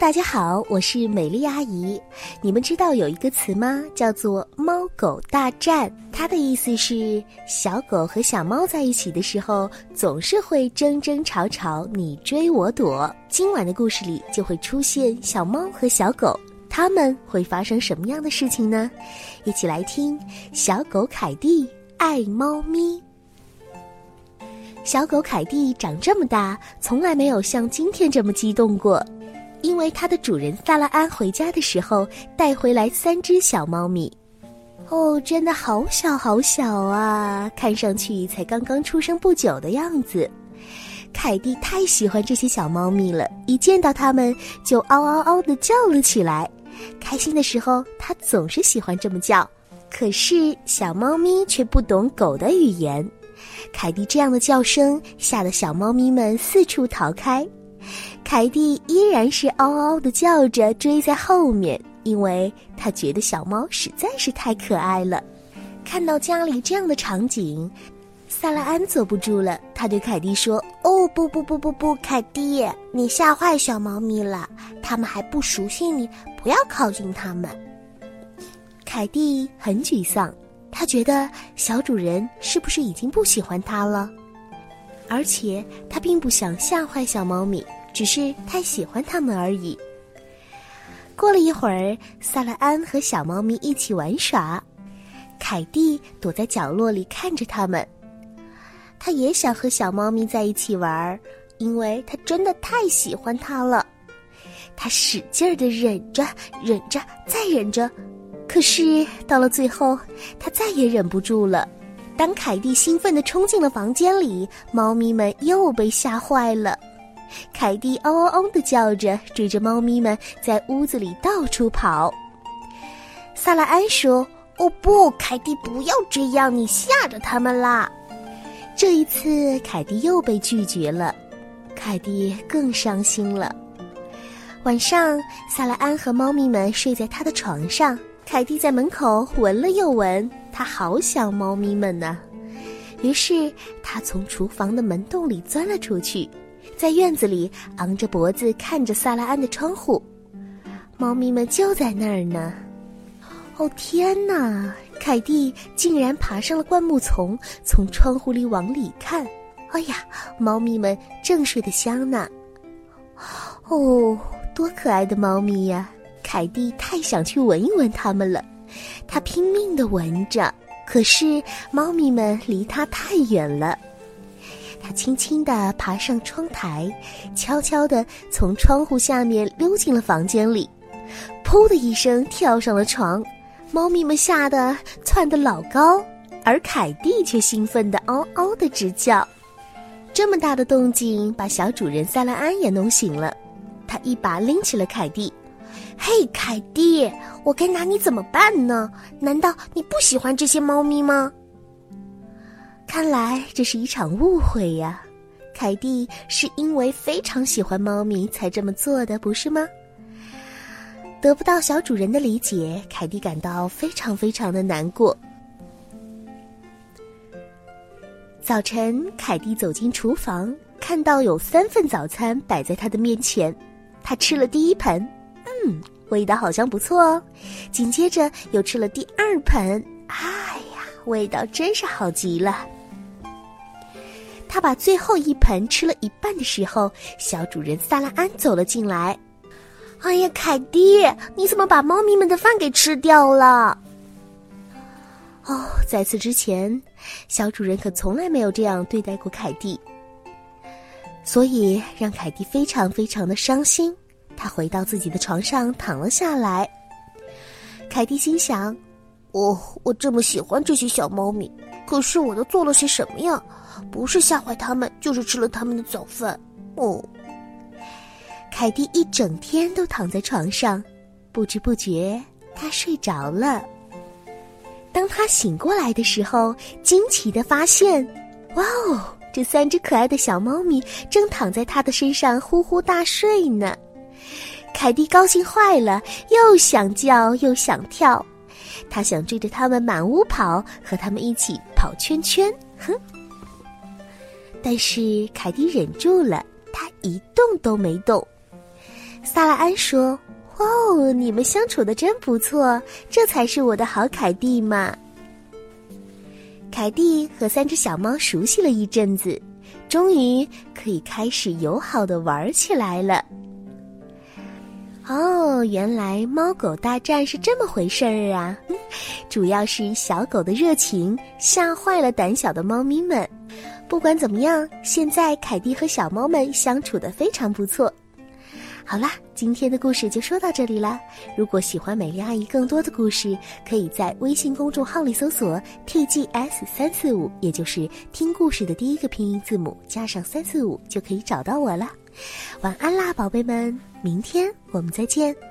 大家好，我是美丽阿姨。你们知道有一个词吗？叫做“猫狗大战”。它的意思是，小狗和小猫在一起的时候，总是会争争吵吵，你追我躲。今晚的故事里就会出现小猫和小狗，它们会发生什么样的事情呢？一起来听小狗凯蒂爱猫咪。小狗凯蒂长这么大，从来没有像今天这么激动过。因为它的主人萨拉安回家的时候带回来三只小猫咪，哦，真的好小好小啊！看上去才刚刚出生不久的样子。凯蒂太喜欢这些小猫咪了，一见到它们就嗷嗷嗷的叫了起来。开心的时候，它总是喜欢这么叫。可是小猫咪却不懂狗的语言，凯蒂这样的叫声吓得小猫咪们四处逃开。凯蒂依然是嗷嗷的叫着追在后面，因为他觉得小猫实在是太可爱了。看到家里这样的场景，萨拉安坐不住了，他对凯蒂说：“哦，不不不不不，凯蒂，你吓坏小猫咪了，它们还不熟悉你，不要靠近它们。”凯蒂很沮丧，他觉得小主人是不是已经不喜欢他了？而且他并不想吓坏小猫咪，只是太喜欢它们而已。过了一会儿，萨拉安和小猫咪一起玩耍，凯蒂躲在角落里看着他们。他也想和小猫咪在一起玩，因为他真的太喜欢它了。他使劲儿的忍着，忍着，再忍着，可是到了最后，他再也忍不住了。当凯蒂兴奋地冲进了房间里，猫咪们又被吓坏了。凯蒂嗷嗷嗷地叫着，追着猫咪们在屋子里到处跑。萨拉安说：“哦不，凯蒂不要这样，你吓着他们啦。”这一次，凯蒂又被拒绝了，凯蒂更伤心了。晚上，萨拉安和猫咪们睡在他的床上，凯蒂在门口闻了又闻。他好想猫咪们呢，于是他从厨房的门洞里钻了出去，在院子里昂着脖子看着萨拉安的窗户，猫咪们就在那儿呢。哦天哪！凯蒂竟然爬上了灌木丛，从窗户里往里看。哎呀，猫咪们正睡得香呢。哦，多可爱的猫咪呀！凯蒂太想去闻一闻它们了。他拼命地闻着，可是猫咪们离它太远了。他轻轻地爬上窗台，悄悄地从窗户下面溜进了房间里，噗的一声跳上了床。猫咪们吓得窜得老高，而凯蒂却兴奋地嗷嗷地直叫。这么大的动静把小主人塞拉安也弄醒了，他一把拎起了凯蒂。嘿，凯蒂，我该拿你怎么办呢？难道你不喜欢这些猫咪吗？看来这是一场误会呀。凯蒂是因为非常喜欢猫咪才这么做的，不是吗？得不到小主人的理解，凯蒂感到非常非常的难过。早晨，凯蒂走进厨房，看到有三份早餐摆在他的面前，他吃了第一盆。嗯，味道好像不错哦。紧接着又吃了第二盆，哎呀，味道真是好极了。他把最后一盆吃了一半的时候，小主人萨拉安走了进来。哎呀，凯蒂，你怎么把猫咪们的饭给吃掉了？哦，在此之前，小主人可从来没有这样对待过凯蒂，所以让凯蒂非常非常的伤心。他回到自己的床上躺了下来。凯蒂心想：“哦，我这么喜欢这些小猫咪，可是我都做了些什么呀？不是吓坏它们，就是吃了它们的早饭。”哦，凯蒂一整天都躺在床上，不知不觉他睡着了。当他醒过来的时候，惊奇的发现：“哇哦，这三只可爱的小猫咪正躺在他的身上呼呼大睡呢。”凯蒂高兴坏了，又想叫又想跳，他想追着他们满屋跑，和他们一起跑圈圈。哼！但是凯蒂忍住了，他一动都没动。萨拉安说：“哦，你们相处的真不错，这才是我的好凯蒂嘛。”凯蒂和三只小猫熟悉了一阵子，终于可以开始友好的玩起来了。哦，原来猫狗大战是这么回事儿啊！主要是小狗的热情吓坏了胆小的猫咪们。不管怎么样，现在凯蒂和小猫们相处的非常不错。好啦，今天的故事就说到这里了。如果喜欢美丽阿姨更多的故事，可以在微信公众号里搜索 “tgs 三四五”，也就是听故事的第一个拼音字母加上三四五，就可以找到我了。晚安啦，宝贝们，明天我们再见。